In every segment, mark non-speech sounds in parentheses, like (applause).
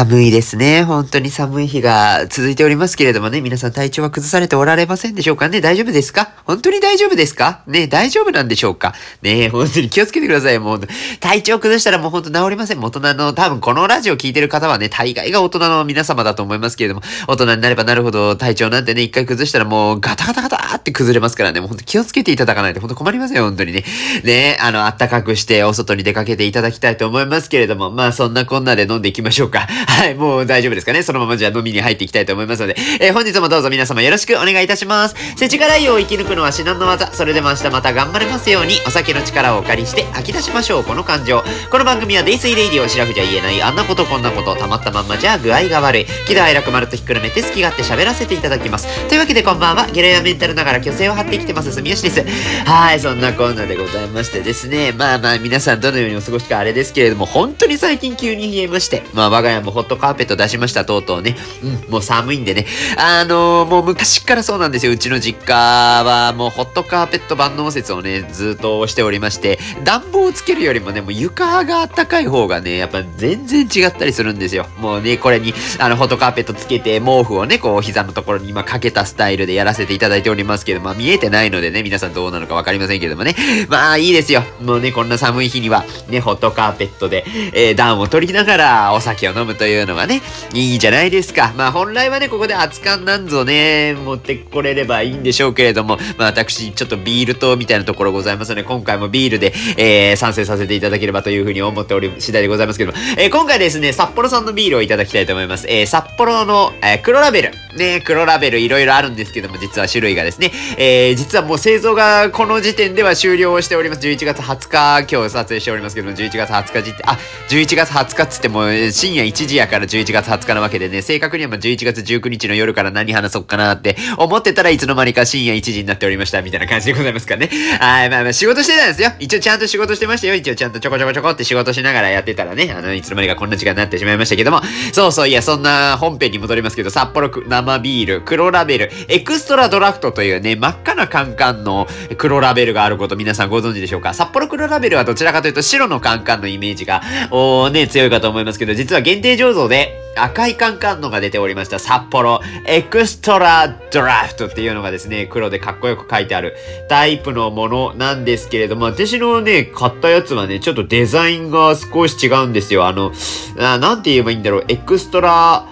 寒いですね。本当に寒い日が続いておりますけれどもね、皆さん体調は崩されておられませんでしょうかね大丈夫ですか？本当に大丈夫ですか？ね大丈夫なんでしょうか？ね本当に気をつけてください。もう、体調崩したらもう本当治りません。大人の、多分このラジオ聞いてる方はね、大概が大人の皆様だと思いますけれども、大人になればなるほど体調なんてね、一回崩したらもうガタガタガタって崩れますからね、もう本当気をつけていただかないと本当困りますよ、本当にね。ねあの、暖かくしてお外に出かけていただきたいと思いますけれども、まあそんなこんなで飲んでいきましょうか。はい、もう大丈夫ですかねそのままじゃあ飲みに入っていきたいと思いますので、えー、本日もどうぞ皆様よろしくお願いいたします。世知辛いを生き抜くのは至難の技。それでも明日また頑張れますように、お酒の力をお借りして吐き出しましょう、この感情。この番組はデイスイレイディオシラフじゃ言えない、あんなことこんなこと、たまったまんまじゃ具合が悪い。喜怒哀楽丸とひっくるめて好き勝手喋らせていただきます。というわけでこんばんは、ゲロやメンタルながら虚勢を張ってきてます、住吉です。はい、そんなこんなでございましてですね、まあまあ皆さんどのようにお過ごしかあれですけれども、本当に最近急に冷えまして、まあ我が家ももホットカーペット出しました、とうとうね。うん、もう寒いんでね。あのー、もう昔からそうなんですよ。うちの実家はもうホットカーペット万能説をね、ずっとしておりまして、暖房をつけるよりもね、もう床が暖かい方がね、やっぱ全然違ったりするんですよ。もうね、これに、あの、ホットカーペットつけて、毛布をね、こう、膝のところに今かけたスタイルでやらせていただいておりますけど、まあ見えてないのでね、皆さんどうなのかわかりませんけどもね。まあいいですよ。もうね、こんな寒い日には、ね、ホットカーペットで、えー、暖を取りながらお酒を飲むとというのがね、いいじゃないですか。まあ本来はね、ここで熱燗なんぞね、持ってこれればいいんでしょうけれども、まあ私、ちょっとビールとみたいなところございますので、今回もビールで、えー、参戦させていただければというふうに思っており、次第でございますけども、えー、今回ですね、札幌産のビールをいただきたいと思います。えー、札幌の、えー、黒ラベル。ね、黒ラベルいろいろあるんですけども、実は種類がですね、えー、実はもう製造がこの時点では終了をしております。11月20日、今日撮影しておりますけども、11月20日時点、あ、11月20日っつっても、深夜1時やから11月20日なわけでね、正確にはま11月19日の夜から何話そうかなって思ってたらいつの間にか深夜1時になっておりました、みたいな感じでございますからね。はい、まあまあ仕事してたんですよ。一応ちゃんと仕事してましたよ。一応ちゃんとちょこちょこちょこって仕事しながらやってたらね、あの、いつの間にかこんな時間になってしまいましたけども、そうそう、いや、そんな本編に戻りますけど、札幌生ビール、黒ラベル、エクストラドラフトというね、真っ赤なカンカンの黒ラベルがあること皆さんご存知でしょうか札幌黒ラベルはどちらかというと白のカンカンのイメージが、おーね、強いかと思いますけど、実は限定醸造で赤いカンカンのが出ておりました札幌エクストラドラフトっていうのがですね、黒でかっこよく書いてあるタイプのものなんですけれども、私のね、買ったやつはね、ちょっとデザインが少し違うんですよ。あの、あなんて言えばいいんだろう、 extra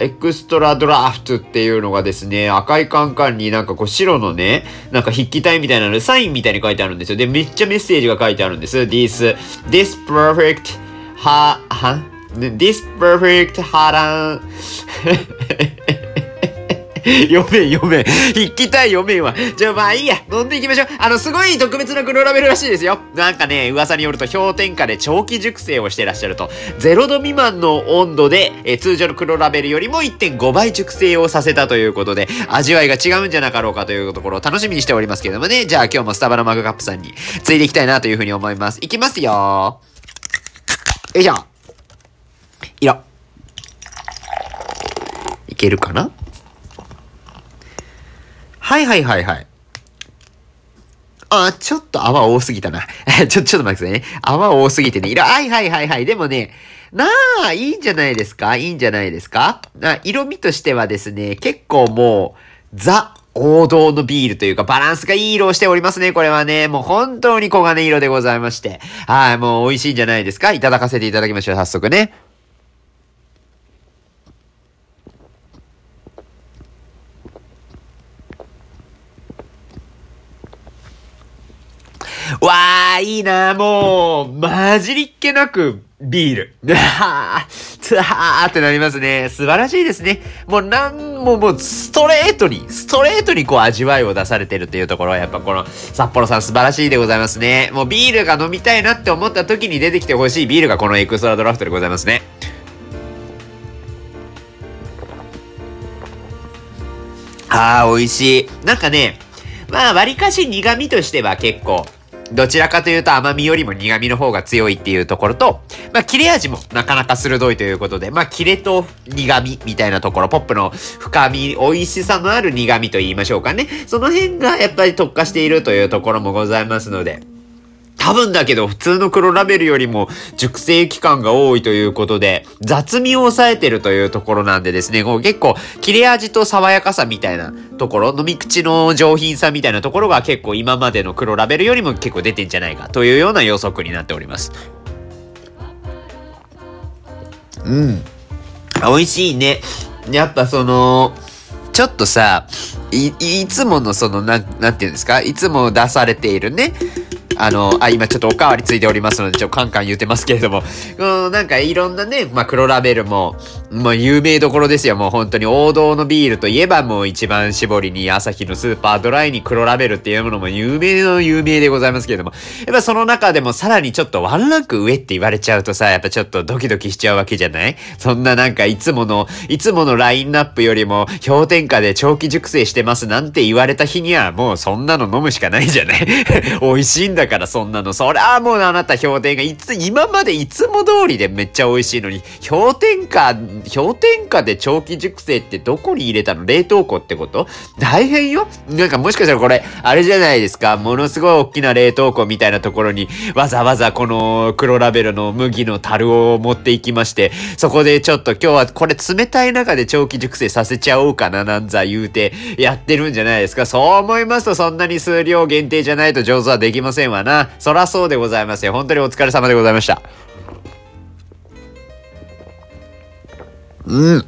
extra draft っていうのがですね、赤いカンカンになんかこう白のね、なんか筆記体みたいなの、サインみたいに書いてあるんですよ。で、めっちゃメッセージが書いてあるんです。This, this perfect, ha, ha, this perfect, ha, (laughs) 読めん読めん。筆記体読めんわ。じゃあまあいいや。飲んでいきましょう。あの、すごい特別な黒ラベルらしいですよ。なんかね、噂によると氷点下で長期熟成をしてらっしゃると。0度未満の温度で、え通常の黒ラベルよりも1.5倍熟成をさせたということで、味わいが違うんじゃなかろうかというところを楽しみにしておりますけれどもね。じゃあ今日もスタバのマグカップさんについていきたいなというふうに思います。いきますよよいしょ。色。いけるかな？はいはいはいはい。あ、ちょっと泡多すぎたな。(laughs) ちょ、ちょっと待ってくださいね。泡多すぎてね。色、はいはいはいはい。でもね、なあ、いいんじゃないですか？いいんじゃないですか？あ色味としてはですね、結構もう、ザ、王道のビールというかバランスがいい色をしておりますね。これはね、もう本当に黄金色でございまして。はい、もう美味しいんじゃないですか？いただかせていただきましょう。早速ね。わー、いいなもう、混じりっけなく、ビール。うわー、つわーってなりますね。素晴らしいですね。もうなんももうストレートに、ストレートにこう味わいを出されてるっていうところはやっぱこの札幌さん素晴らしいでございますね。もうビールが飲みたいなって思った時に出てきてほしいビールがこのエクストラドラフトでございますね。あー、美味しい。なんかね、まあ、割かし苦味としては結構、どちらかというと甘みよりも苦味の方が強いっていうところと、まあ、切れ味もなかなか鋭いということで、まあ、切れと苦味みたいなところ、ポップの深み、美味しさのある苦味と言いましょうかね。その辺がやっぱり特化しているというところもございますので、多分だけど普通の黒ラベルよりも熟成期間が多いということで、雑味を抑えてるというところなんでですね、こう結構切れ味と爽やかさみたいなところ、飲み口の上品さみたいなところが結構今までの黒ラベルよりも結構出てんじゃないかというような予測になっております。うん。美味しいね。やっぱその、ちょっとさ、い、いつものその、なん、なんていうんですか？いつも出されているね、あの、あ、今ちょっとおかわりついておりますので、ちょっとカンカン言ってますけれども、うん、なんかいろんなね、まあ、黒ラベルも、もう有名どころですよ。もう本当に王道のビールといえばもう一番搾りに朝日のスーパードライに黒ラベルっていうものも有名の有名でございますけれども、やっぱその中でもさらにちょっとワンランク上って言われちゃうとさ、やっぱちょっとドキドキしちゃうわけじゃない？そんななんかいつもの、いつものラインナップよりも氷点下で長期熟成してますなんて言われた日にはもうそんなの飲むしかないじゃない？(laughs) 美味しいんだだからそんなの。そりゃあもうあなた氷点下、いつ、今までいつも通りでめっちゃ美味しいのに、氷点下、氷点下で長期熟成ってどこに入れたの冷凍庫ってこと？大変よなんかもしかしたらこれ、あれじゃないですか。ものすごい大きな冷凍庫みたいなところに、わざわざこの黒ラベルの麦の樽を持っていきまして、そこでちょっと今日はこれ冷たい中で長期熟成させちゃおうかななんざ言うてやってるんじゃないですか。そう思いますとそんなに数量限定じゃないと上手はできませんわな。そらそうでございますよ。本当にお疲れ様でございました。うん。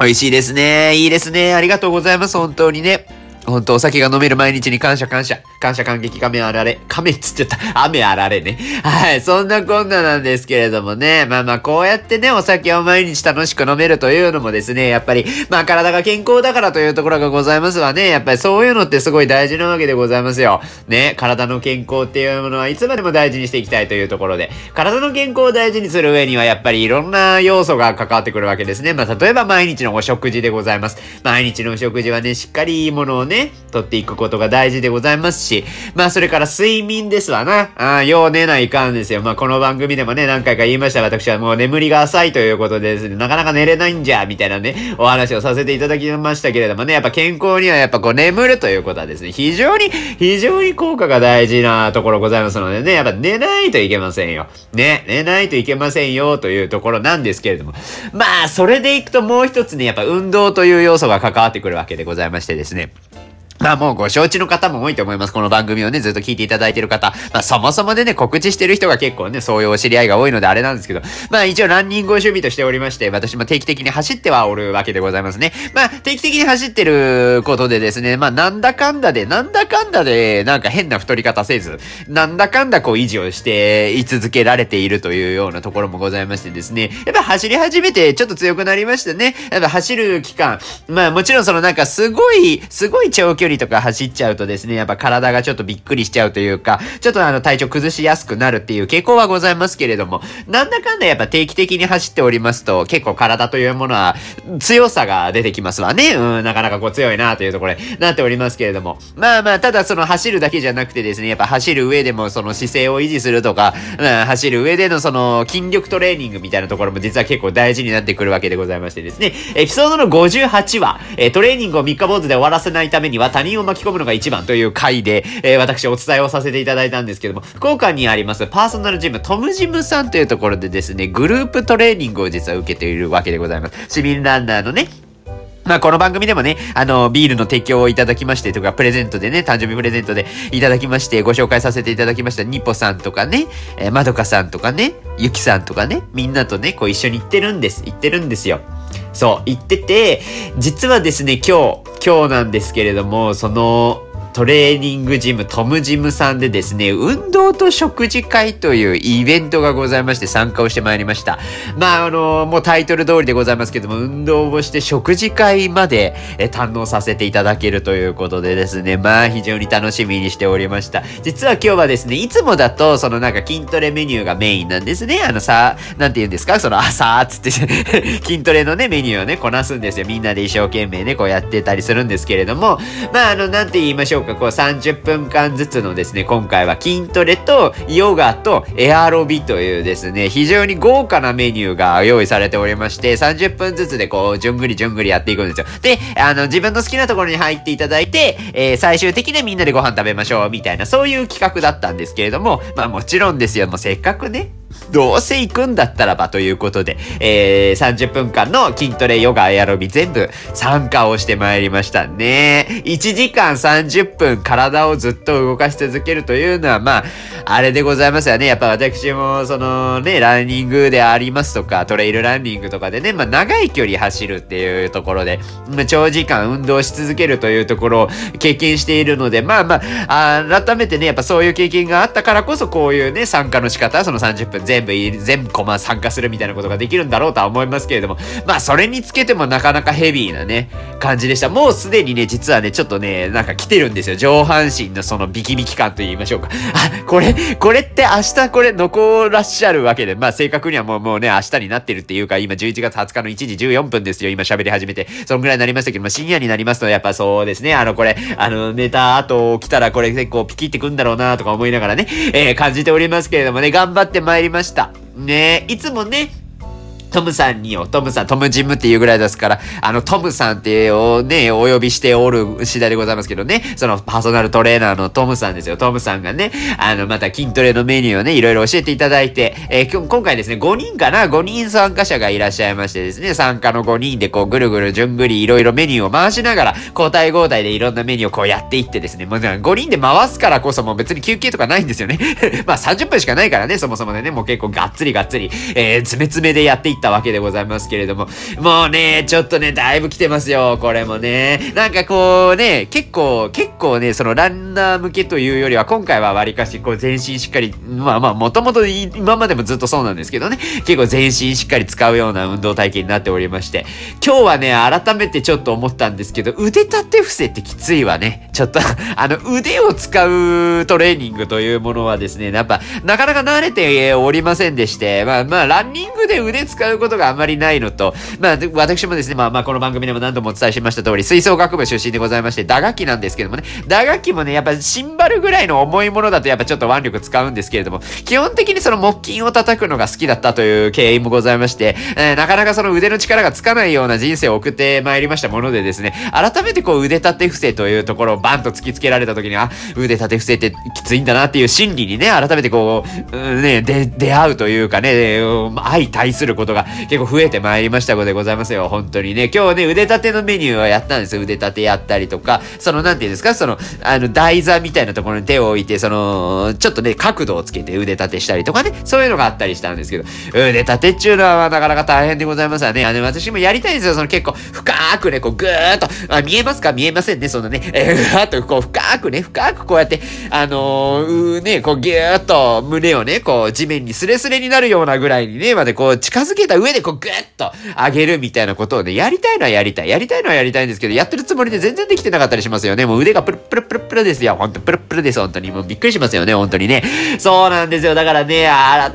美味しいですね。いいですね。ありがとうございます。本当にね。本当お酒が飲める毎日に感謝感謝。感謝感激亀あられ。亀っつっちゃった。雨あられね。はい。そんなこんななんですけれどもね。まあまあこうやってね、お酒を毎日楽しく飲めるというのもですね、やっぱり、まあ体が健康だからというところがございますわね。やっぱりそういうのってすごい大事なわけでございますよ。ね。体の健康っていうものはいつまでも大事にしていきたいというところで。体の健康を大事にする上にはやっぱりいろんな要素が関わってくるわけですね。まあ例えば毎日のお食事でございます。毎日のお食事はね、しっかりいいものをね、とっていくことが大事でございますし、まあそれから睡眠ですわな。ああ、よう寝ないかんですよ。まあこの番組でもね、何回か言いました私はもう眠りが浅いということでですね、なかなか寝れないんじゃ、みたいなね、お話をさせていただきましたけれどもね、やっぱ健康にはやっぱこう眠るということはですね、非常に、非常に効果が大事なところございますのでね、やっぱ寝ないといけませんよ。ね、寝ないといけませんよというところなんですけれども。まあ、それでいくともう一つね、やっぱ運動という要素が関わってくるわけでございましてですね。まあもうご承知の方も多いと思います。この番組をね、ずっと聞いていただいている方。まあそもそもでね、告知してる人が結構ね、そういうお知り合いが多いのであれなんですけど、まあ一応ランニングを趣味としておりまして、私も定期的に走ってはおるわけでございますね。まあ定期的に走ってることでですね、まあなんだかんだで、なんだかんだで、なんか変な太り方せず、なんだかんだこう維持をしてい続けられているというようなところもございましてですね、やっぱ走り始めてちょっと強くなりましたね。やっぱ走る期間、まあもちろんそのなんかすごい、すごい長距離とか走っちゃうとですね、やっぱ体がちょっとびっくりしちゃうというか、ちょっとあの体調崩しやすくなるっていう傾向はございますけれども、なんだかんだやっぱ定期的に走っておりますと、結構体というものは強さが出てきますわね。うん、なかなかこう強いなというところでなっておりますけれども。まあまあ、ただその走るだけじゃなくてですね、やっぱ走る上でもその姿勢を維持するとか、うん、走る上でのその筋力トレーニングみたいなところも実は結構大事になってくるわけでございましてですね、エピソードの58話、えトレーニングを3日坊主で終わらせないためには他人を巻き込むのが一番という回で、えー、私お伝えをさせていただいたんですけども、福岡にありますパーソナルジム、トムジムさんというところでですね、グループトレーニングを実は受けているわけでございます。市民ランナーのね、まあ、この番組でもね、あの、ビールの提供をいただきましてとか、プレゼントでね、誕生日プレゼントでいただきまして、ご紹介させていただきました、ニポさんとかね、えー、まどかさんとかね、ゆきさんとかね、みんなとね、こう一緒に行ってるんです。行ってるんですよ。そう、行ってて、実はですね、今日、今日なんですけれども、その、トレーニングジム、トムジムさんでですね、運動と食事会というイベントがございまして参加をしてまいりました。まあ、あの、もうタイトル通りでございますけども、運動をして食事会までえ堪能させていただけるということでですね、まあ非常に楽しみにしておりました。実は今日はですね、いつもだと、そのなんか筋トレメニューがメインなんですね。あのさ、なんて言うんですか？その朝ーつって (laughs) 筋トレのね、メニューをね、こなすんですよ。みんなで一生懸命ね、こうやってたりするんですけれども、まああの、なんて言いましょうかか、こう30分間ずつのですね、今回は筋トレとヨガとエアロビというですね、非常に豪華なメニューが用意されておりまして、30分ずつでこう、じゅんぐりじゅんぐりやっていくんですよ。で、あの、自分の好きなところに入っていただいて、えー、最終的にみんなでご飯食べましょう、みたいな、そういう企画だったんですけれども、まあもちろんですよ、もうせっかくね、どうせ行くんだったらばということで、えー、30分間の筋トレ、ヨガ、エアロビ全部参加をしてまいりましたね。1時間30分体をずっと動かし続けるというのは、まあ、あれでございますよね。やっぱ私も、そのね、ランニングでありますとか、トレイルランニングとかでね、まあ、長い距離走るっていうところで、まあ、長時間運動し続けるというところを経験しているので、まあまあ、改めてね、やっぱそういう経験があったからこそ、こういうね、参加の仕方、その30分全部、全部コマ参加するみたいなことができるんだろうとは思いますけれども、まあ、それにつけてもなかなかヘビーなね、感じでした。もうすでにね、実はね、ちょっとね、なんか来てるんですよ。上半身のそのビキビキ感と言いましょうか。あ、これ、これって明日これ残らっしゃるわけで、まあ正確にはもうもうね、明日になってるっていうか、今11月20日の1時14分ですよ。今喋り始めて。そのぐらいになりましたけど、まあ深夜になりますと、やっぱそうですね、あのこれ、あの、寝た後来たらこれ結構ピキってくんだろうなとか思いながらね、えー、感じておりますけれどもね、頑張ってまいりました。ねいつもね、トムさんによ、トムさん、トムジムっていうぐらいですから、あの、トムさんってをね、お呼びしておる次第でございますけどね、そのパーソナルトレーナーのトムさんですよ。トムさんがね、あの、また筋トレのメニューをね、いろいろ教えていただいて、えー、今回ですね、5人かな ?5 人参加者がいらっしゃいましてですね、参加の5人でこう、ぐるぐるじゅんぐりいろいろメニューを回しながら、交代交代でいろんなメニューをこうやっていってですね、もう5人で回すからこそもう別に休憩とかないんですよね。(laughs) まあ30分しかないからね、そもそもでね、もう結構がっつりがっつり、えー、詰め詰めでやっていってたわけでございます。けれども、もうね、ちょっとね、だいぶ来てますよ、これもね。なんかこうね、結構、結構ね、そのランナー向けというよりは、今回は割かし、こう全身しっかり、まあまあ、もともと今までもずっとそうなんですけどね、結構全身しっかり使うような運動体験になっておりまして、今日はね、改めてちょっと思ったんですけど、腕立て伏せってきついわね。ちょっと (laughs) あの、腕を使うトレーニングというものはですね、やっぱ、なかなか慣れておりませんでして、まあまあ、ランニングで腕使ううことがあまりないのと、まあ、私もですね、まあまあ、この番組でも何度もお伝えしました通り、吹奏楽部出身でございまして、打楽器なんですけどもね、打楽器もね、やっぱシンバルぐらいの重いものだとやっぱちょっと腕力使うんですけれども、基本的にその木琴を叩くのが好きだったという経緯もございまして、えー、なかなかその腕の力がつかないような人生を送ってまいりましたものでですね、改めてこう腕立て伏せというところをバンと突きつけられた時に、あ、腕立て伏せってきついんだなっていう心理にね、改めてこう、うん、ね、で、出会うというかね、相対することが結構増えてまいりましたのでございますよ。本当にね。今日ね、腕立てのメニューをやったんですよ。腕立てやったりとか、その、なんていうんですか、その、あの、台座みたいなところに手を置いて、その、ちょっとね、角度をつけて腕立てしたりとかね、そういうのがあったりしたんですけど、腕立てっちゅうのはなかなか大変でございますわね。あの、私もやりたいんですよ。その結構、深くね、こう、ぐーっと、あ、見えますか？見えませんね。そのね、えー、ふわっと、こう、深くね、深くこうやって、あのー、ね、こう、ぎゅーっと胸をね、こう、地面にスレスレになるようなぐらいにね、までこう、近づけた上で、こう、ぐーっと上げるみたいなことをね、やりたいのはやりたい。やりたいのはやりたいんですけど、やってるつもりで全然できてなかったりしますよね。もう腕がプルプルプルプルですよ。ほんとプルプルです。本当に。もうびっくりしますよね。本当にね。そうなんですよ。だからね、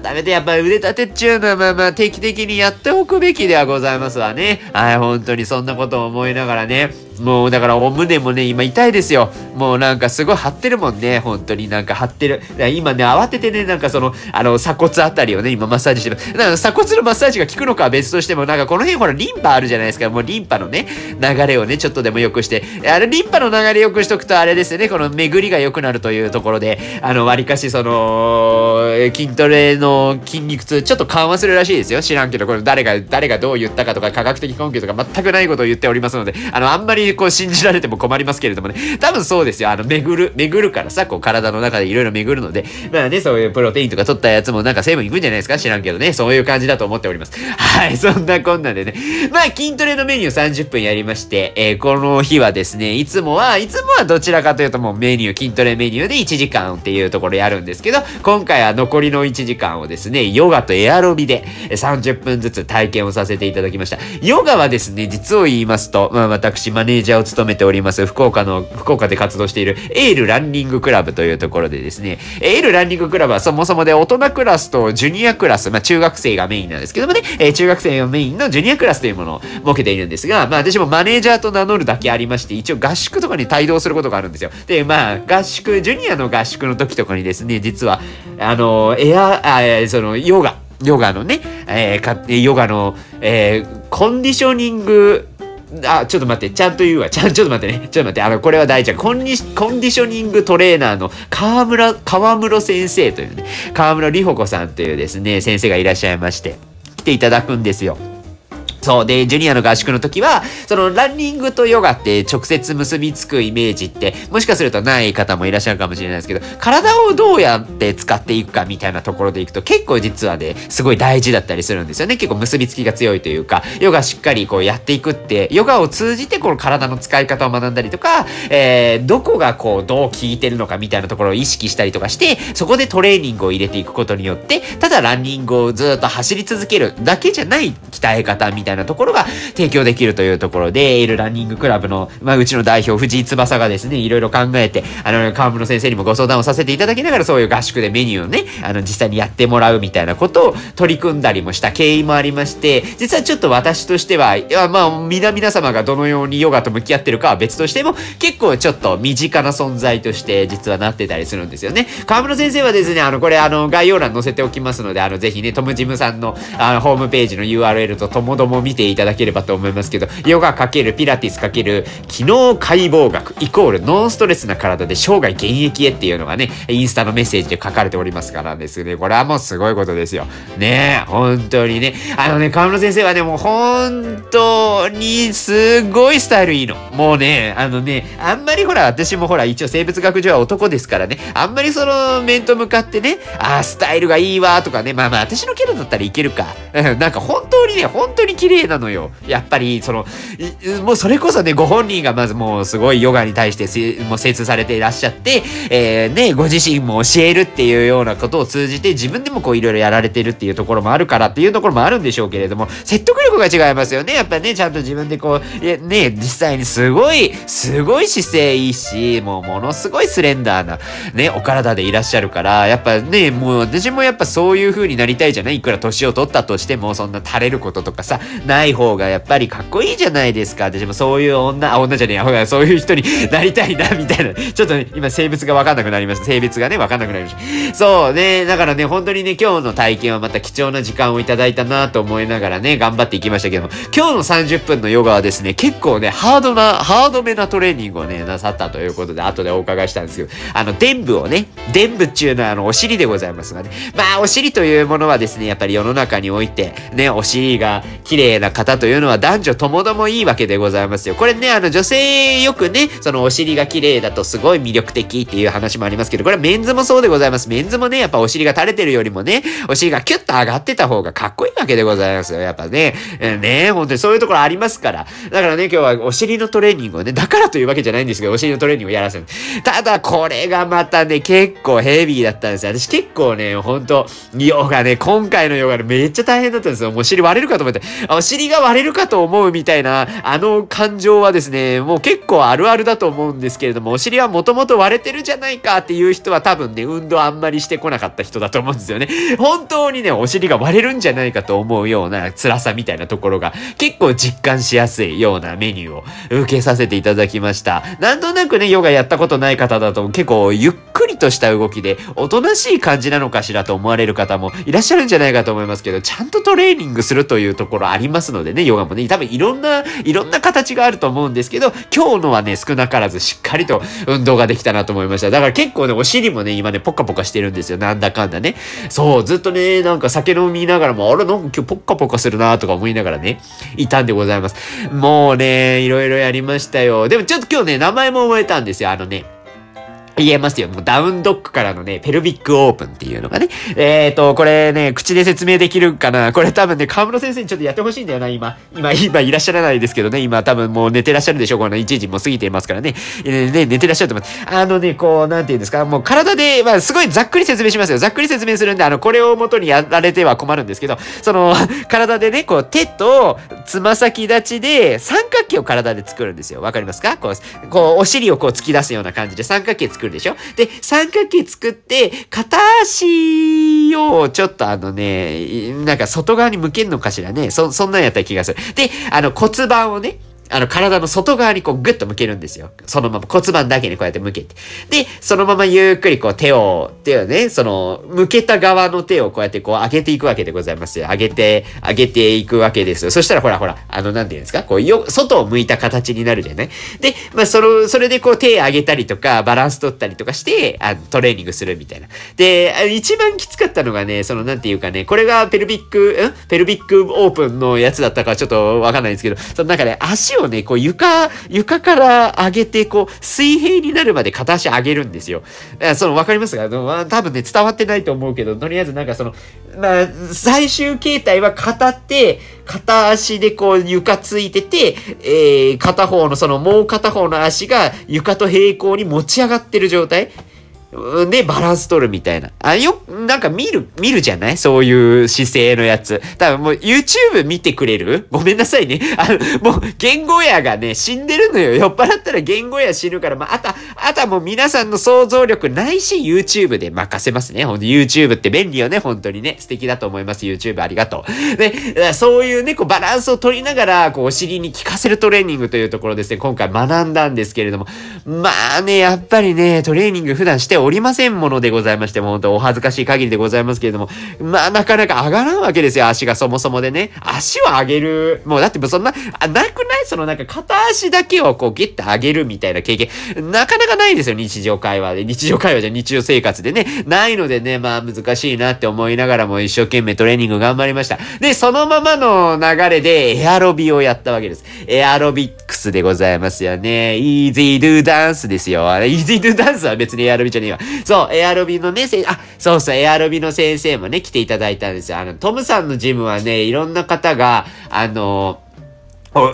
改めてやっぱり腕立てっちゅうのはまあまあ定期的にやっておくべきではございますわね。はい、本当にそんなことを思いながらね。もうだからお胸もね、今痛いですよ。もうなんかすごい張ってるもんね。本当になんか張ってる。今ね、慌ててね、なんかその、あの、鎖骨あたりをね、今マッサージしてる。だから鎖骨のマッサージが効くのかは別としても、なんかこの辺ほらリンパあるじゃないですか。もうリンパのね、流れをね、ちょっとでも良くして。あれ、リンパの流れ良くしとくとあれですよね、この巡りが良くなるというところで、あの、割かしその、筋トレの筋肉痛、ちょっと緩和するらしいですよ。知らんけど、これ誰が、誰がどう言ったかとか、科学的根拠とか全くないことを言っておりますので、あの、あんまりこう信じられても困りますけれどもね。多分そうですよ。あの、巡る、巡るからさ、こう体の中でいろいろ巡るので、まあね、そういうプロテインとか取ったやつもなんか成分いくんじゃないですか？知らんけどね。そういう感じだと思っております。はい、そんなこんなでね。まあ筋トレのメニュー30分やりまして、えー、この日はですね、いつもは、いつもはどちらかというともうメニュー、筋トレメニューで1時間っていうところやるんですけど、今回は残りの1時間をですね、ヨガとエアロビで30分ずつ体験をさせていただきました。ヨガはですね、実を言いますと、まあ私マネージャーを務めております福岡の、福岡で活動しているエールランニングクラブというところでですね、エールランニングクラブはそもそもで大人クラスとジュニアクラス、まあ中学生がメインなんですけどもね、えー、中学生がメインのジュニアクラスというものを設けているんですが、まあ私もマネージャーと名乗るだけありまして、一応合宿とかに帯同することがあるんですよ。で、まあ合宿、ジュニアの合宿の時とかにですね、実は、あの、エア、あその、ヨガ、ヨガのね、えー、かヨガの、えー、コンディショニングあ、ちょっと待って、ちゃんと言うわ。ちゃん、ちょっと待ってね。ちょっと待って、あの、これは大事コンディコンディショニングトレーナーの河村、河室先生というね、河村里穂子さんというですね、先生がいらっしゃいまして、来ていただくんですよ。そう。で、ジュニアの合宿の時は、そのランニングとヨガって直接結びつくイメージって、もしかするとない方もいらっしゃるかもしれないですけど、体をどうやって使っていくかみたいなところでいくと、結構実はね、すごい大事だったりするんですよね。結構結びつきが強いというか、ヨガしっかりこうやっていくって、ヨガを通じてこの体の使い方を学んだりとか、えー、どこがこう、どう効いてるのかみたいなところを意識したりとかして、そこでトレーニングを入れていくことによって、ただランニングをずっと走り続けるだけじゃない鍛え方みたいなたいなところが提供できるというところで、エールランニングクラブの、まあ、うちの代表、藤井翼がですね、いろいろ考えて、あの、河村先生にもご相談をさせていただきながら、そういう合宿でメニューをね、あの、実際にやってもらうみたいなことを取り組んだりもした経緯もありまして、実はちょっと私としては、いや、まあ、皆々様がどのようにヨガと向き合ってるかは別としても、結構ちょっと身近な存在として実はなってたりするんですよね。河村先生はですね、あの、これ、あの、概要欄載せておきますので、あの、ぜひね、トムジムさんの、あの、ホームページの URL とともども見ていただければと思いますけど、ヨガかけるピラティスかける機能解剖学イコールノンストレスな体で生涯現役へっていうのがね、インスタのメッセージで書かれておりますからですね、これはもうすごいことですよ。ねえ、本当にね。あのね、河村先生はね、もう本当にすごいスタイルいいの。もうね、あのね、あんまりほら、私もほら、一応生物学上は男ですからね、あんまりその面と向かってね、ああ、スタイルがいいわとかね、まあまあ私のキャラだったらいけるか。なんか本当にね、本当に綺麗麗なのよ。やっぱり、その、もうそれこそね、ご本人がまずもうすごいヨガに対してもう精通されていらっしゃって、えー、ね、ご自身も教えるっていうようなことを通じて自分でもこういろいろやられてるっていうところもあるからっていうところもあるんでしょうけれども、説得力が違いますよね。やっぱね、ちゃんと自分でこう、ね、実際にすごい、すごい姿勢いいし、もうものすごいスレンダーな、ね、お体でいらっしゃるから、やっぱね、もう私もやっぱそういう風になりたいじゃないいくら年を取ったとしても、そんな垂れることとかさ、ない方がやっぱりかっこいいじゃないですか。私もそういう女、あ、女じゃねえや、ほら、そういう人になりたいな、みたいな。ちょっとね、今性別がわかんなくなりました。性別がね、わかんなくなりました。そうね、だからね、本当にね、今日の体験はまた貴重な時間をいただいたなと思いながらね、頑張っていきましたけども、今日の30分のヨガはですね、結構ね、ハードな、ハードめなトレーニングをね、なさったということで、後でお伺いしたんですけど、あの、伝部をね、伝部っていうのはあの、お尻でございますがね、まあ、お尻というものはですね、やっぱり世の中において、ね、お尻が綺麗麗な方というのは男女ともどもいいわけでございますよ。これね、あの、女性よくね、そのお尻が綺麗だとすごい魅力的っていう話もありますけど、これはメンズもそうでございます。メンズもね、やっぱお尻が垂れてるよりもね、お尻がキュッと上がってた方がかっこいいわけでございますよ。やっぱね、えー、ね、本当にそういうところありますから。だからね、今日はお尻のトレーニングをね、だからというわけじゃないんですけど、お尻のトレーニングをやらせる。ただ、これがまたね、結構ヘビーだったんですよ。私結構ね、ほんと、ヨガね、今回のヨガでめっちゃ大変だったんですよ。もう尻割れるかと思って。お尻が割れるかと思うみたいな、あの感情はですね、もう結構あるあるだと思うんですけれども、お尻はもともと割れてるじゃないかっていう人は多分ね、運動あんまりしてこなかった人だと思うんですよね。本当にね、お尻が割れるんじゃないかと思うような辛さみたいなところが結構実感しやすいようなメニューを受けさせていただきました。なんとなくね、ヨガやったことない方だと結構ゆっくりとした動きで、おとなしい感じなのかしらと思われる方もいらっしゃるんじゃないかと思いますけど、ちゃんとトレーニングするというところありますのでね、ヨガもね、多分いろんな、いろんな形があると思うんですけど、今日のはね、少なからずしっかりと運動ができたなと思いました。だから結構ね、お尻もね、今ね、ポカポカしてるんですよ。なんだかんだね。そう、ずっとね、なんか酒飲みながらも、あれ、なんか今日ポカポカするなとか思いながらね、いたんでございます。もうね、いろいろやりましたよ。でもちょっと今日ね、名前も覚えたんですよ。あのね、言えますよ。もうダウンドッグからのね、ペルビックオープンっていうのがね。えっ、ー、と、これね、口で説明できるかな。これ多分ね、河村先生にちょっとやってほしいんだよな、今。今、今いらっしゃらないですけどね。今多分もう寝てらっしゃるでしょ。この1時も過ぎていますからね。えー、ね、寝てらっしゃると思います。あのね、こう、なんて言うんですか？もう体で、まあ、すごいざっくり説明しますよ。ざっくり説明するんで、あの、これを元にやられては困るんですけど、その、体でね、こう、手と、つま先立ちで、三角形を体で作るんですよ。わかりますか？こう、こう、お尻をこう突き出すような感じで三角形作るでしょ？で、三角形作って、片足をちょっとあのね、なんか外側に向けるのかしらね。そ、そんなんやった気がする。で、あの骨盤をね、あの、体の外側にこうグッと向けるんですよ。そのまま骨盤だけにこうやって向けて。で、そのままゆっくりこう手を、手をね、その、向けた側の手をこうやってこう上げていくわけでございますよ。上げて、上げていくわけですよ。そしたらほらほら、あの、なんていうんですか？こう、よ、外を向いた形になるじゃない？で、まあ、その、それでこう手上げたりとか、バランス取ったりとかして、あの、トレーニングするみたいな。で、一番きつかったのがね、その、なんていうかね、これがペルビック、ん？ペルビックオープンのやつだったかちょっとわかんないんですけど、その中で足をね、こう床、床、から上げて、こう、水平になるまで片足上げるんですよ。その、わかりますか？多分ね、伝わってないと思うけど、とりあえずなんかその、まあ、最終形態は片手、片足でこう床ついてて、えー、片方のそのもう片方の足が床と平行に持ち上がってる状態。で、バランス取るみたいな。あ、よ、なんか見る、見るじゃない？そういう姿勢のやつ。多分もう YouTube 見てくれる？ごめんなさいね。あの、もう言語やがね、死んでるのよ。酔っ払ったら言語や死ぬから、まあ、あた、あたもう皆さんの想像力ないし YouTube で任せますね。ほんと YouTube って便利よね。本当にね。素敵だと思います。YouTube ありがとう。で、そういうね、こうバランスを取りながら、こうお尻に効かせるトレーニングというところですね、今回学んだんですけれども。まあね、やっぱりね、トレーニング普段しておりませんものでございまして、も本当お恥ずかしい限りでございますけれども、まあなかなか上がらんわけですよ、足がそもそもでね。足を上げる。もうだってもうそんな、あなくない？そのなんか片足だけをこうギュッと上げるみたいな経験、なかなかないですよ、日常会話で。日常会話じゃ日常生活でね。ないのでね、まあ難しいなって思いながらも一生懸命トレーニング頑張りました。で、そのままの流れでエアロビをやったわけです。エアロビックスでございますよね。Easy Do Dance ですよ。あれ、Easy Do Dance は別にエアロビじゃねえわ。そう、エアロビのね、せあ、そうそう、エアロビの先生もね、来ていただいたんですよ。あの、トムさんのジムはね、いろんな方が、あの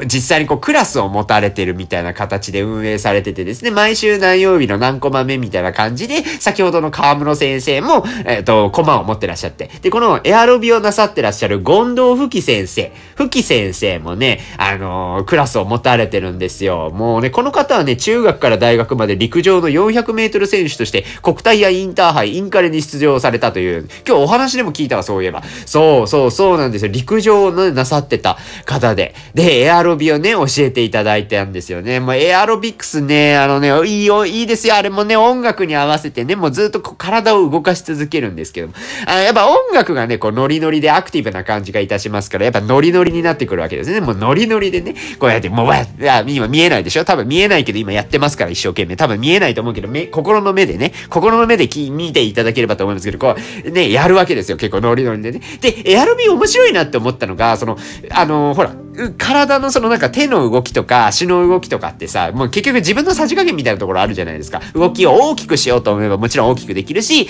実際にこうクラスを持たれてるみたいな形で運営されててですね、毎週何曜日の何コマ目みたいな感じで、先ほどの河室先生も、えっ、ー、と、コマを持ってらっしゃって。で、このエアロビをなさってらっしゃる権藤吹先生、吹先生もね、あのー、クラスを持たれてるんですよ。もうね、この方はね、中学から大学まで陸上の400メートル選手として国体やインターハイ、インカレに出場されたという、今日お話でも聞いたわ、そういえば。そうそうそうなんですよ。陸上を、なさってた方で。で、エアロビをね、教えていただいたんですよね。もうエアロビクスね、あのね、いいよ、いいですよ。あれもね、音楽に合わせてね、もうずっと体を動かし続けるんですけども。あやっぱ音楽がね、こうノリノリでアクティブな感じがいたしますから、やっぱノリノリになってくるわけですね。もうノリノリでね、こうやって、もう、わ今見えないでしょ？多分見えないけど今やってますから一生懸命。多分見えないと思うけど、目、心の目でね、心の目で見ていただければと思いますけど、こう、ね、やるわけですよ。結構ノリノリでね。で、エアロビ面白いなって思ったのが、その、あのほら、体のそのなんか手の動きとか足の動きとかってさ、もう結局自分のさじ加減みたいなところあるじゃないですか。動きを大きくしようと思えばもちろん大きくできるし、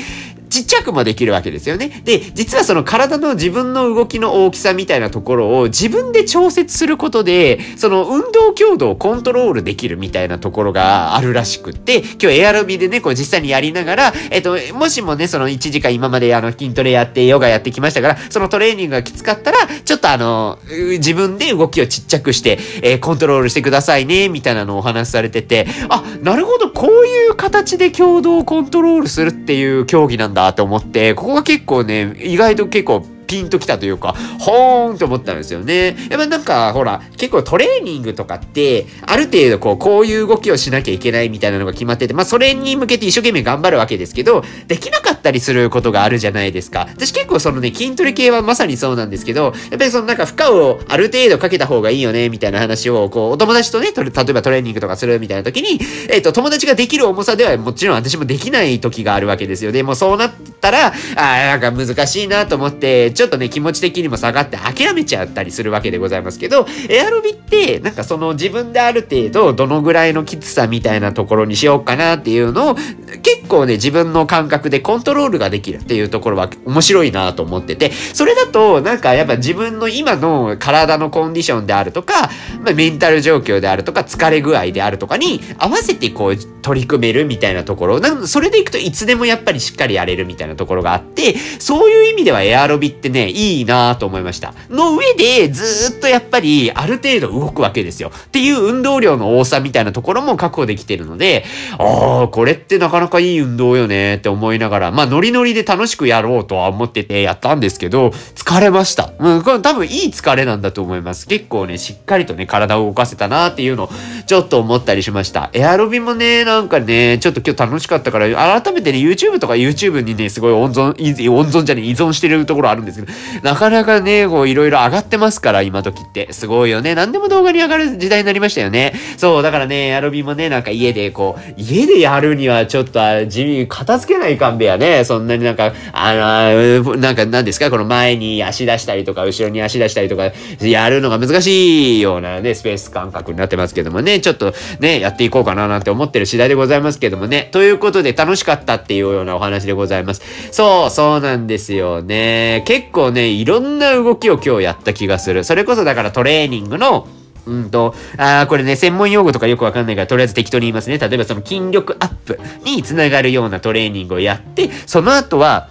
ちっちゃくもできるわけですよね。で、実はその体の自分の動きの大きさみたいなところを自分で調節することで、その運動強度をコントロールできるみたいなところがあるらしくって、今日エアロビでね、こう実際にやりながら、えっと、もしもね、その1時間今まであの筋トレやってヨガやってきましたから、そのトレーニングがきつかったら、ちょっとあの、自分で動きをちっちゃくして、えー、コントロールしてくださいね、みたいなのをお話しされてて、あ、なるほど、こういう形で共同コントロールするっていう競技なんだと思って、ここが結構ね、意外と結構ピンときたというか、ほーんと思ったんですよね。やっぱなんか、ほら、結構トレーニングとかって、ある程度こう、こういう動きをしなきゃいけないみたいなのが決まってて、まあそれに向けて一生懸命頑張るわけですけど、できなかったりすることがあるじゃないですか。私結構そのね、筋トレ系はまさにそうなんですけど、やっぱりそのなんか負荷をある程度かけた方がいいよね、みたいな話を、こう、お友達とね、例えばトレーニングとかするみたいな時に、えっ、ー、と、友達ができる重さではもちろん私もできない時があるわけですよ。で、もそうなったら、ああなんか難しいなと思って、ちょっとね、気持ち的にも下がって諦めちゃったりするわけでございますけど、エアロビって、なんかその自分である程度、どのぐらいのきつさみたいなところにしようかなっていうのを、結構ね、自分の感覚でコントロールができるっていうところは面白いなと思ってて、それだと、なんかやっぱ自分の今の体のコンディションであるとか、まあ、メンタル状況であるとか、疲れ具合であるとかに合わせてこう取り組めるみたいなところ、なんそれでいくといつでもやっぱりしっかりやれるみたいなところがあって、そういう意味ではエアロビってね、いいなと思いました。の上で、ずっとやっぱりある程度動くわけですよ。っていう運動量の多さみたいなところも確保できてるので、ああ、これってなかなかいい運動よねって思いながら、まあノリノリで楽しくやろうとは思っててやったんですけど、疲れました。うん、これ多分いい疲れなんだと思います。結構ね、しっかりとね、体を動かせたなっていうのをちょっと思ったりしました。エアロビもね、なんかね、ちょっと今日楽しかったから、改めてね、YouTube とか YouTube にね、すごい温存、温存じゃね依存してるところあるんですけど、なかなかね、こういろいろ上がってますから、今時って。すごいよね。何でも動画に上がる時代になりましたよね。そう、だからね、エアロビもね、なんか家でこう、家でやるにはちょっと、地味、片付けないかんべやね。そんなになんか、あの、なんか何ですか、この前に足出したりとか、後ろに足出したりとか、やるのが難しいようなね、スペース感覚になってますけどもね、ちょっとね、やっていこうかななんて思ってる次第でございますけどもね。ということで楽しかったっていうようなお話でございます。そう、そうなんですよね。結構ね、いろんな動きを今日やった気がする。それこそだからトレーニングの、うんと、ああこれね、専門用語とかよくわかんないから、とりあえず適当に言いますね。例えばその筋力アップにつながるようなトレーニングをやって、その後は、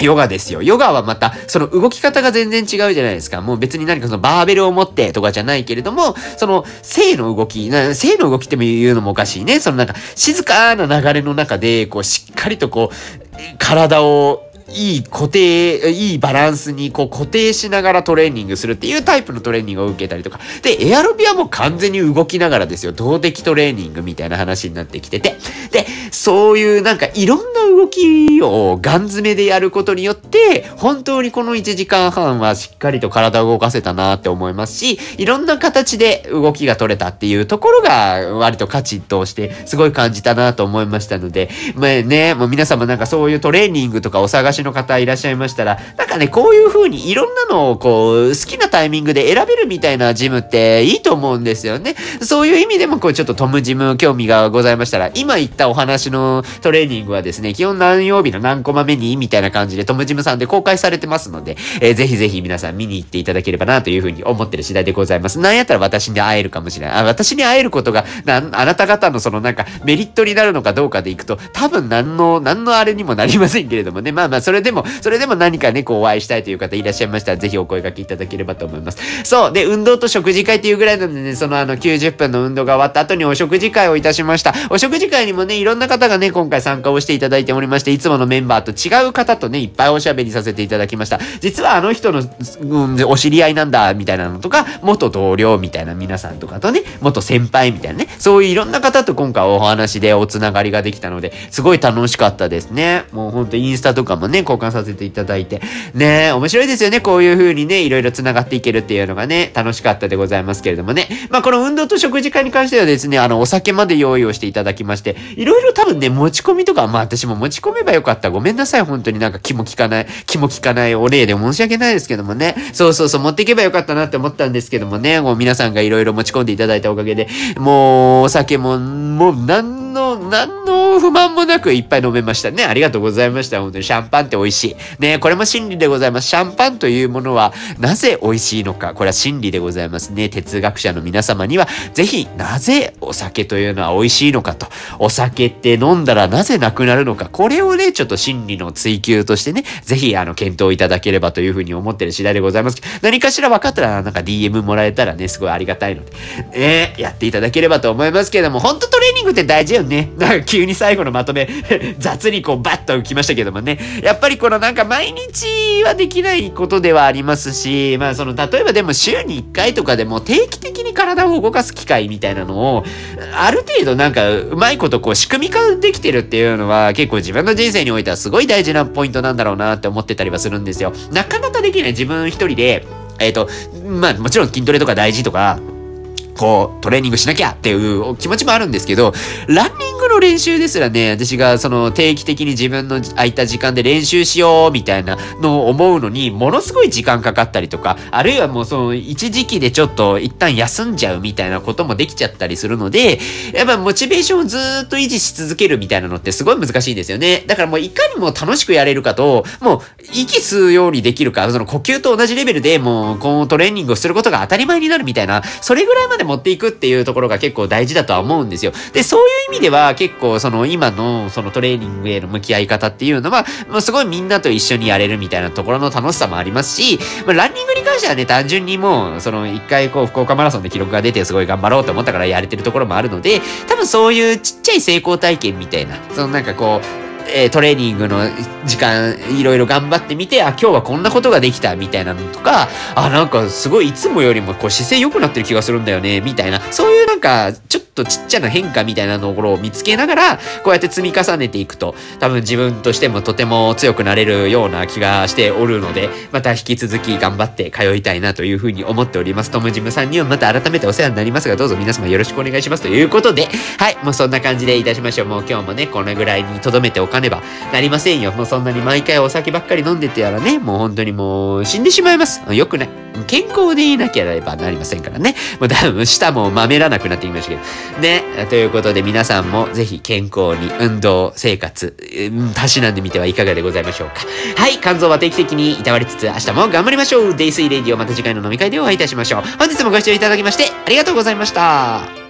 ヨガですよ。ヨガはまた、その動き方が全然違うじゃないですか。もう別に何かそのバーベルを持ってとかじゃないけれども、その性の動き、な性の動きって言うのもおかしいね。そのなんか静かな流れの中で、こうしっかりとこう、体をいい固定、いいバランスにこう固定しながらトレーニングするっていうタイプのトレーニングを受けたりとか。で、エアロビはもう完全に動きながらですよ。動的トレーニングみたいな話になってきてて。で、そういうなんかいろんな動きをガン詰めでやることによって、本当にこの1時間半はしっかりと体を動かせたなって思いますし、いろんな形で動きが取れたっていうところが割と価値としてすごい感じたなと思いましたので、まあね、もう皆様なんかそういうトレーニングとかお探しの方いらっしゃいましたら、なんかね、こういう風にいろんなのをこう、好きなタイミングで選べるみたいなジムっていいと思うんですよね。そういう意味でもこう、ちょっとトムジム興味がございましたら、今言ったお話のトレーニングはですね、基本何曜日の何コマ目にみたいな感じでトムジムさんで公開されてますので、えー、ぜひぜひ皆さん見に行っていただければなという風に思ってる次第でございます。なんやったら私に会えるかもしれない。あ私に会えることが、な、あなた方のそのなんかメリットになるのかどうかでいくと、多分何の、何のあれにもなりませんけれどもね。まあまあ、それでも、それでも何かね、こうお会いしたいという方いらっしゃいましたら、ぜひお声掛けいただければと思います。そう。で、運動と食事会っていうぐらいなのでね、そのあの90分の運動が終わった後にお食事会をいたしました。お食事会にもね、いろんな方がね、今回参加をしていただいておりまして、いつものメンバーと違う方とね、いっぱいおしゃべりさせていただきました。実はあの人の、うん、お知り合いなんだ、みたいなのとか、元同僚みたいな皆さんとかとね、元先輩みたいなね、そういういろんな方と今回お話でおつながりができたので、すごい楽しかったですね。もうほんとインスタとかもね、交換させていただいて。ね面白いですよね。こういう風にね、いろいろ繋がっていけるっていうのがね、楽しかったでございますけれどもね。まあ、この運動と食事会に関してはですね、あの、お酒まで用意をしていただきまして、いろいろ多分ね、持ち込みとか、まあ、私も持ち込めばよかった。ごめんなさい。本当になんか気も利かない、気も利かないお礼で申し訳ないですけどもね。そうそうそう、持っていけばよかったなって思ったんですけどもね、もう皆さんがいろいろ持ち込んでいただいたおかげで、もう、お酒も、もう、何の、何の不満もなくいっぱい飲めましたね。ありがとうございました。本当にシャンパンって美味しい。ね、これも真理でございます。シャンパンというものはなぜ美味しいのか、これは真理でございますね。哲学者の皆様には、ぜひなぜお酒というのは美味しいのかと、お酒って飲んだらなぜなくなるのか、これをね、ちょっと真理の追求としてね、ぜひあの、検討いただければというふうに思ってる次第でございます。何かしら分かったら、なんか DM もらえたらね、すごいありがたいので、えー、やっていただければと思いますけれども、ほんとトレーニングって大事よね。なんか急に最後のまとめ (laughs) 雑にこうバッと浮きましたけどもね、ややっぱりこのなんか毎日はできないことではありますし、まあその、例えばでも週に1回とかでも定期的に体を動かす機会みたいなのを、ある程度なんかうまいことこう仕組み化できてるっていうのは結構自分の人生においてはすごい大事なポイントなんだろうなって思ってたりはするんですよ。なかなかできない自分一人で、えっ、ー、と、まあもちろん筋トレとか大事とか、こう、トレーニングしなきゃっていう気持ちもあるんですけど、ランニンググの練習ですらね、私がその定期的に自分の空いた時間で練習しようみたいなのを思うのに、ものすごい時間かかったりとか、あるいはもうその一時期でちょっと一旦休んじゃうみたいなこともできちゃったりするので、やっぱモチベーションをずっと維持し続けるみたいなのってすごい難しいんですよね。だからもういかにも楽しくやれるかと、もう息吸うようにできるか、その呼吸と同じレベルでもうこのトレーニングをすることが当たり前になるみたいな、それぐらいまで持っていくっていうところが結構大事だとは思うんですよ。で、そういう意味では結構その今のそのトレーニングへの向き合い方っていうのは、もうすごいみんなと一緒にやれるみたいなところの楽しさもありますし、まあ、ランニングに関してはね、単純にもう、その一回こう福岡マラソンで記録が出てすごい頑張ろうと思ったからやれてるところもあるので、多分そういうちっちゃい成功体験みたいな、そのなんかこう、え、トレーニングの時間、いろいろ頑張ってみて、あ、今日はこんなことができた、みたいなのとか、あ、なんかすごいいつもよりもこう姿勢良くなってる気がするんだよね、みたいな、そういうなんか、ちょっとちっちゃな変化みたいなところを見つけながら、こうやって積み重ねていくと、多分自分としてもとても強くなれるような気がしておるので、また引き続き頑張って通いたいなというふうに思っております。トムジムさんにはまた改めてお世話になりますが、どうぞ皆様よろしくお願いしますということで、はい、もうそんな感じでいたしましょう。もう今日もね、このぐらいに留めておかねばなりませんよ。もうそんなに毎回お酒ばっかり飲んでてやらね、もう本当にもう死んでしまいます。よくない。健康でいなければなりませんからね。もう多分舌もまめらなくなってきましたけど。ね。ということで皆さんもぜひ健康に運動生活、たしなんでみてはいかがでございましょうか。はい。肝臓は定期的にいたわりつつ明日も頑張りましょう。デイスイレディオまた次回の飲み会でお会いいたしましょう。本日もご視聴いただきましてありがとうございました。